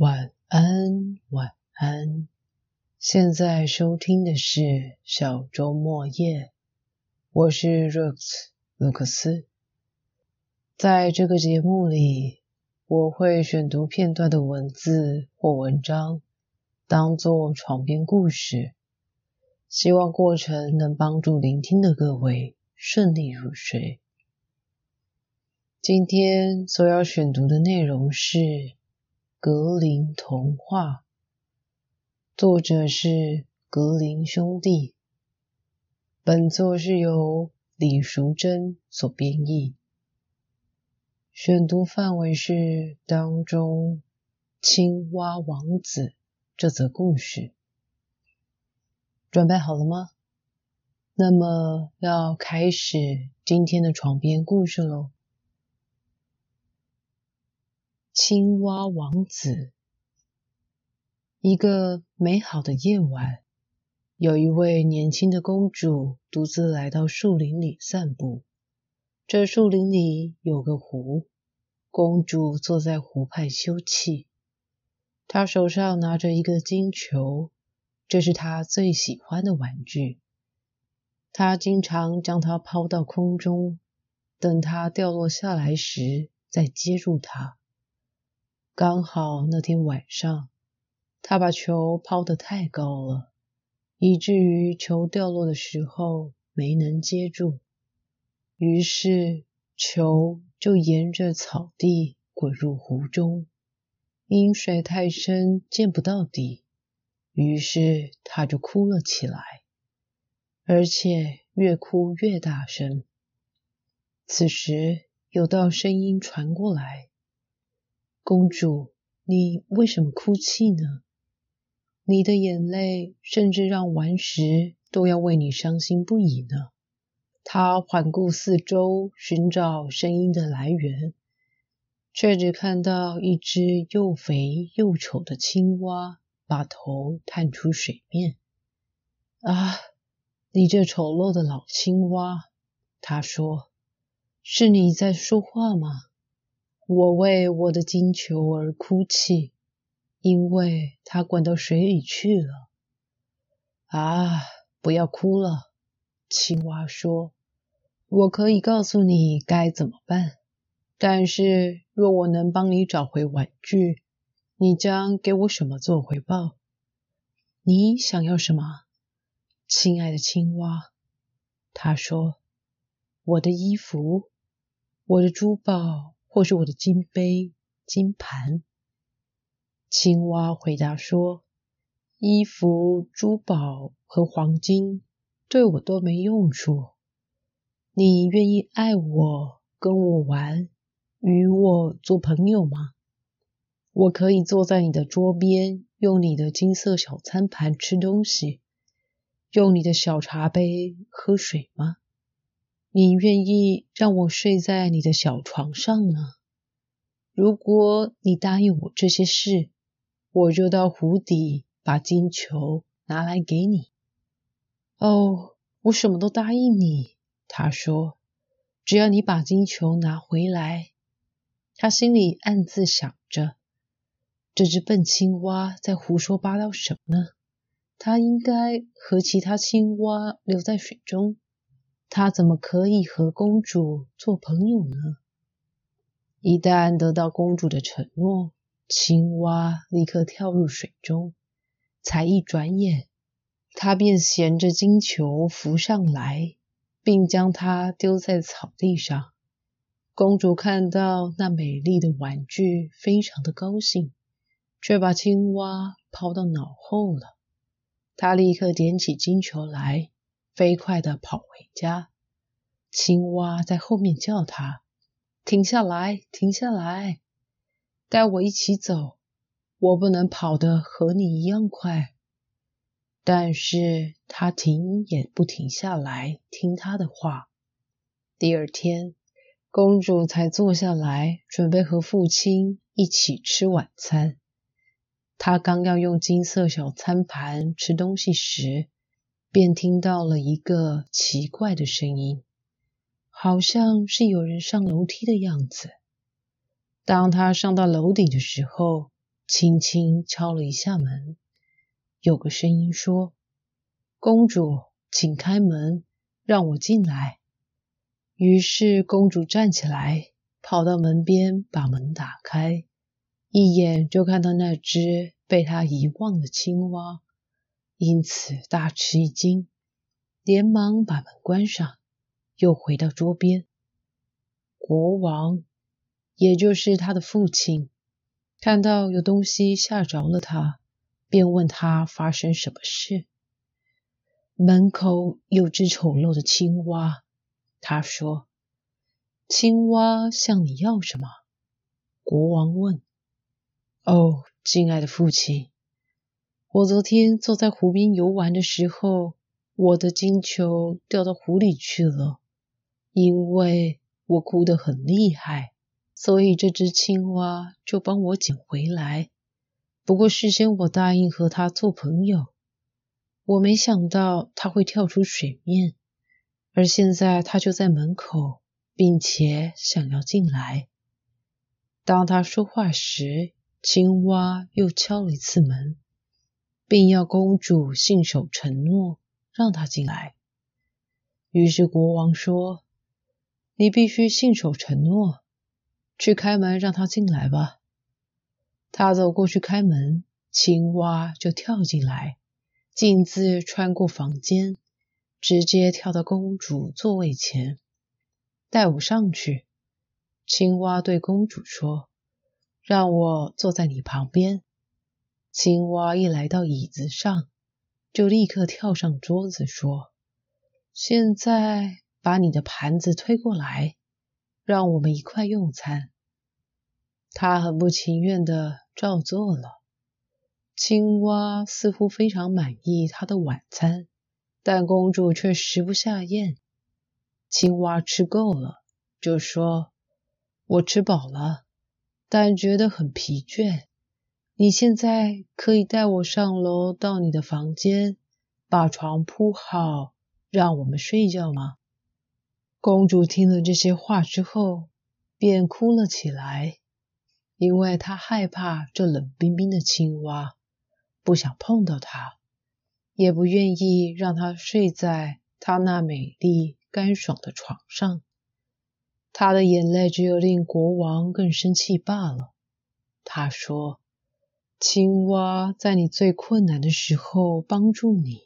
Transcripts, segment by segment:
晚安，晚安。现在收听的是小周末夜，我是 Rooks 卢克斯。在这个节目里，我会选读片段的文字或文章，当做床边故事，希望过程能帮助聆听的各位顺利入睡。今天所要选读的内容是《格林童话》，作者是格林兄弟。本作是由李淑珍所编译。选读范围是当中《青蛙王子》这则故事。准备好了吗？那么要开始今天的床边故事喽。青蛙王子。一个美好的夜晚，有一位年轻的公主独自来到树林里散步。这树林里有个湖，公主坐在湖畔休憩。她手上拿着一个金球，这是她最喜欢的玩具。她经常将它抛到空中，等它掉落下来时再接住它。刚好那天晚上，他把球抛得太高了，以至于球掉落的时候没能接住，于是球就沿着草地滚入湖中。因水太深，见不到底，于是他就哭了起来，而且越哭越大声。此时，有道声音传过来。公主，你为什么哭泣呢？你的眼泪甚至让顽石都要为你伤心不已呢。他环顾四周，寻找声音的来源，却只看到一只又肥又丑的青蛙把头探出水面。啊，你这丑陋的老青蛙！他说：“是你在说话吗？”我为我的金球而哭泣，因为它滚到水里去了。啊，不要哭了，青蛙说：“我可以告诉你该怎么办，但是若我能帮你找回玩具，你将给我什么做回报？你想要什么，亲爱的青蛙？”他说：“我的衣服，我的珠宝。”或是我的金杯、金盘。青蛙回答说：“衣服、珠宝和黄金对我都没用处。你愿意爱我、跟我玩、与我做朋友吗？我可以坐在你的桌边，用你的金色小餐盘吃东西，用你的小茶杯喝水吗？”你愿意让我睡在你的小床上吗？如果你答应我这些事，我就到湖底把金球拿来给你。哦，我什么都答应你。他说：“只要你把金球拿回来。”他心里暗自想着：这只笨青蛙在胡说八道什么呢？它应该和其他青蛙留在水中。他怎么可以和公主做朋友呢？一旦得到公主的承诺，青蛙立刻跳入水中。才一转眼，他便衔着金球浮上来，并将它丢在草地上。公主看到那美丽的玩具，非常的高兴，却把青蛙抛到脑后了。她立刻捡起金球来。飞快地跑回家，青蛙在后面叫他：“停下来，停下来，带我一起走。我不能跑得和你一样快。”但是他停也不停下来听他的话。第二天，公主才坐下来准备和父亲一起吃晚餐。她刚要用金色小餐盘吃东西时，便听到了一个奇怪的声音，好像是有人上楼梯的样子。当他上到楼顶的时候，轻轻敲了一下门，有个声音说：“公主，请开门，让我进来。”于是公主站起来，跑到门边，把门打开，一眼就看到那只被她遗忘的青蛙，因此大吃一惊，连忙把门关上，又回到桌边。国王，也就是他的父亲。看到有东西吓着了他，便问他发生什么事。门口有只丑陋的青蛙，他说：“青蛙向你要什么？”国王问。“哦，敬爱的父亲，我昨天坐在湖边游玩的时候，我的金球掉到湖里去了，因为我哭得很厉害。”所以这只青蛙就帮我捡回来。不过事先我答应和它做朋友，我没想到它会跳出水面，而现在它就在门口，并且想要进来。当他说话时，青蛙又敲了一次门，并要公主信守承诺，让他进来。于是国王说：“你必须信守承诺。”去开门，让他进来吧。他走过去开门，青蛙就跳进来，径自穿过房间，直接跳到公主座位前。带我上去。青蛙对公主说：“让我坐在你旁边。”青蛙一来到椅子上，就立刻跳上桌子，说：“现在把你的盘子推过来。”让我们一块用餐。他很不情愿的照做了。青蛙似乎非常满意他的晚餐，但公主却食不下咽。青蛙吃够了，就说：“我吃饱了，但觉得很疲倦。你现在可以带我上楼到你的房间，把床铺好，让我们睡觉吗？”公主听了这些话之后，便哭了起来，因为她害怕这冷冰冰的青蛙，不想碰到它，也不愿意让它睡在她那美丽干爽的床上。她的眼泪只有令国王更生气罢了。他说：“青蛙在你最困难的时候帮助你，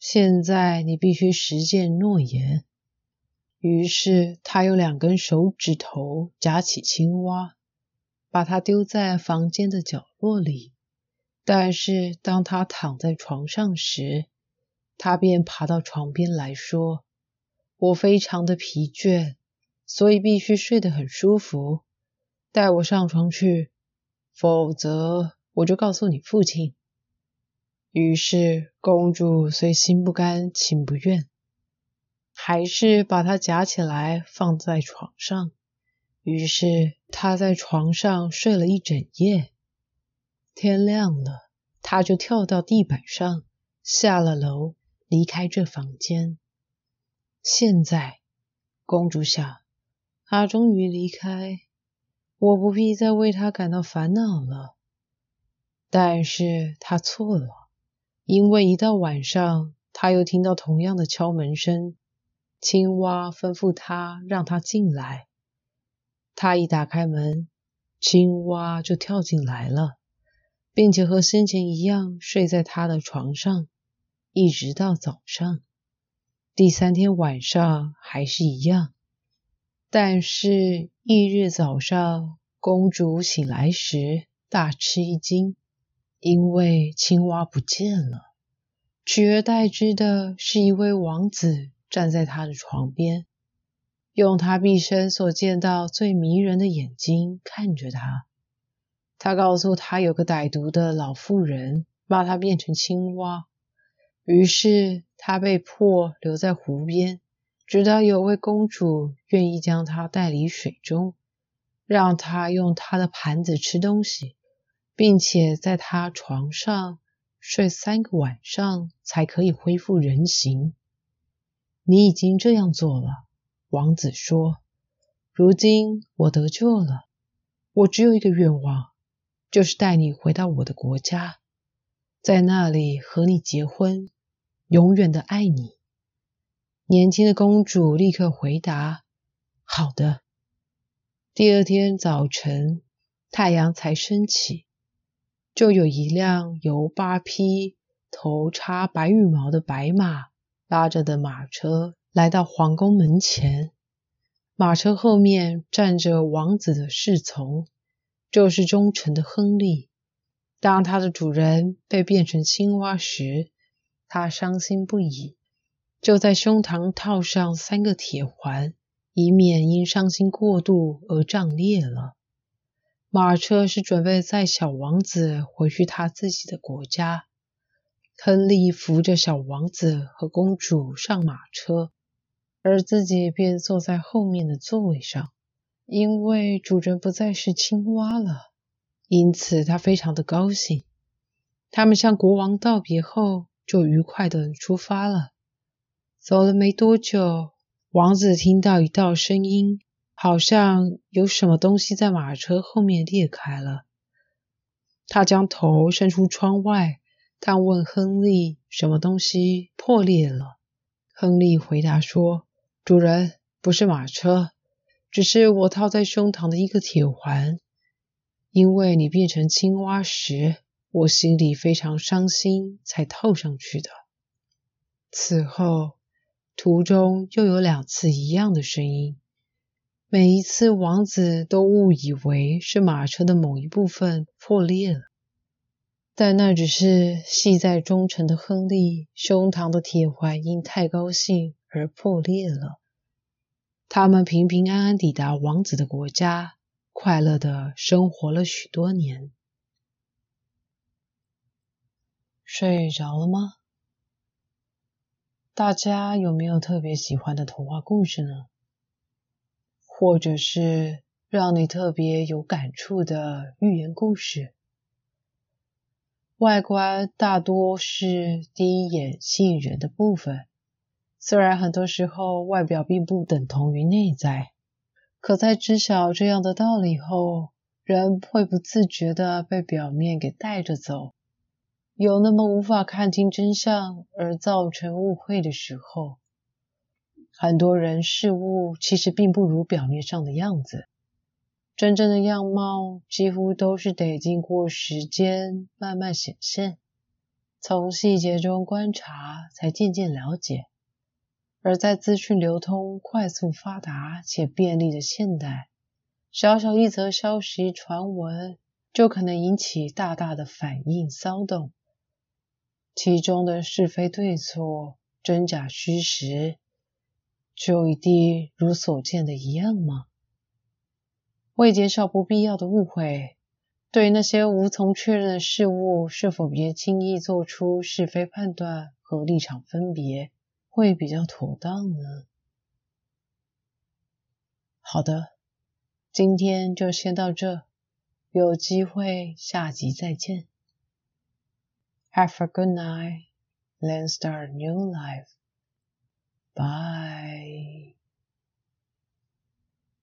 现在你必须实践诺言。”于是，他用两根手指头夹起青蛙，把它丢在房间的角落里。但是，当他躺在床上时，他便爬到床边来说：“我非常的疲倦，所以必须睡得很舒服。带我上床去，否则我就告诉你父亲。”于是，公主虽心不甘情不愿。还是把它夹起来放在床上。于是他在床上睡了一整夜。天亮了，他就跳到地板上，下了楼，离开这房间。现在，公主想，他终于离开，我不必再为他感到烦恼了。但是他错了，因为一到晚上，他又听到同样的敲门声。青蛙吩咐他让他进来。他一打开门，青蛙就跳进来了，并且和先前一样睡在他的床上，一直到早上。第三天晚上还是一样。但是翌日早上，公主醒来时大吃一惊，因为青蛙不见了，取而代之的是一位王子。站在他的床边，用他毕生所见到最迷人的眼睛看着他。他告诉他，有个歹毒的老妇人把他变成青蛙，于是他被迫留在湖边，直到有位公主愿意将他带离水中，让他用他的盘子吃东西，并且在他床上睡三个晚上，才可以恢复人形。你已经这样做了，王子说。如今我得救了，我只有一个愿望，就是带你回到我的国家，在那里和你结婚，永远的爱你。”年轻的公主立刻回答：“好的。”第二天早晨，太阳才升起，就有一辆由八匹头插白羽毛的白马拉着的马车来到皇宫门前。马车后面站着王子的侍从，就是忠诚的亨利。当他的主人被变成青蛙时，他伤心不已。就在胸膛套上三个铁环，以免因伤心过度而胀裂了。马车是准备载小王子回去他自己的国家。亨利扶着小王子和公主上马车，而自己便坐在后面的座位上。因为主人不再是青蛙了，因此他非常的高兴。他们向国王道别后，就愉快的出发了。走了没多久，王子听到一道声音，好像有什么东西在马车后面裂开了。他将头伸出窗外，探问亨利：“什么东西破裂了？”亨利回答说：“主人，不是马车，只是我套在胸膛的一个铁环。因为你变成青蛙时，我心里非常伤心，才套上去的。”此后。途中又有两次一样的声音，每一次王子都误以为是马车的某一部分破裂了，但那只是系在忠诚的亨利胸膛的铁环因太高兴而破裂了。他们平平安安抵达王子的国家，快乐的生活了许多年。睡着了吗？大家有没有特别喜欢的童话故事呢？或者是让你特别有感触的寓言故事？外观大多是第一眼吸引人的部分，虽然很多时候外表并不等同于内在，可在知晓这样的道理后，人会不自觉的被表面给带着走。有那么无法看清真相而造成误会的时候，很多人事物其实并不如表面上的样子，真正的样貌几乎都是得经过时间慢慢显现，从细节中观察才渐渐了解。而在资讯流通快速发达且便利的现代，小小一则消息传闻就可能引起大大的反应骚动。其中的是非对错、真假虚实，就一定如所见的一样吗？为减少不必要的误会，对那些无从确认的事物，是否别轻易做出是非判断和立场分别，会比较妥当呢？好的，今天就先到这，有机会下集再见。Have a good night. Then start new life. Bye.